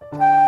you.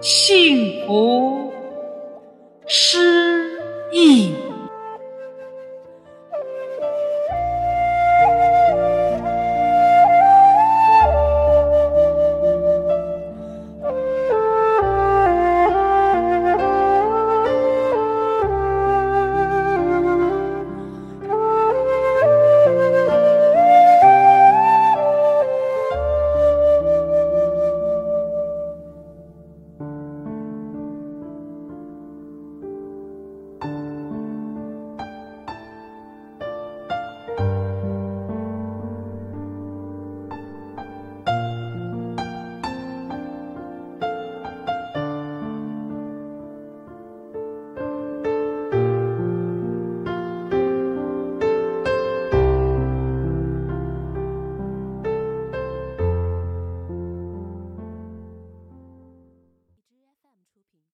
幸福诗。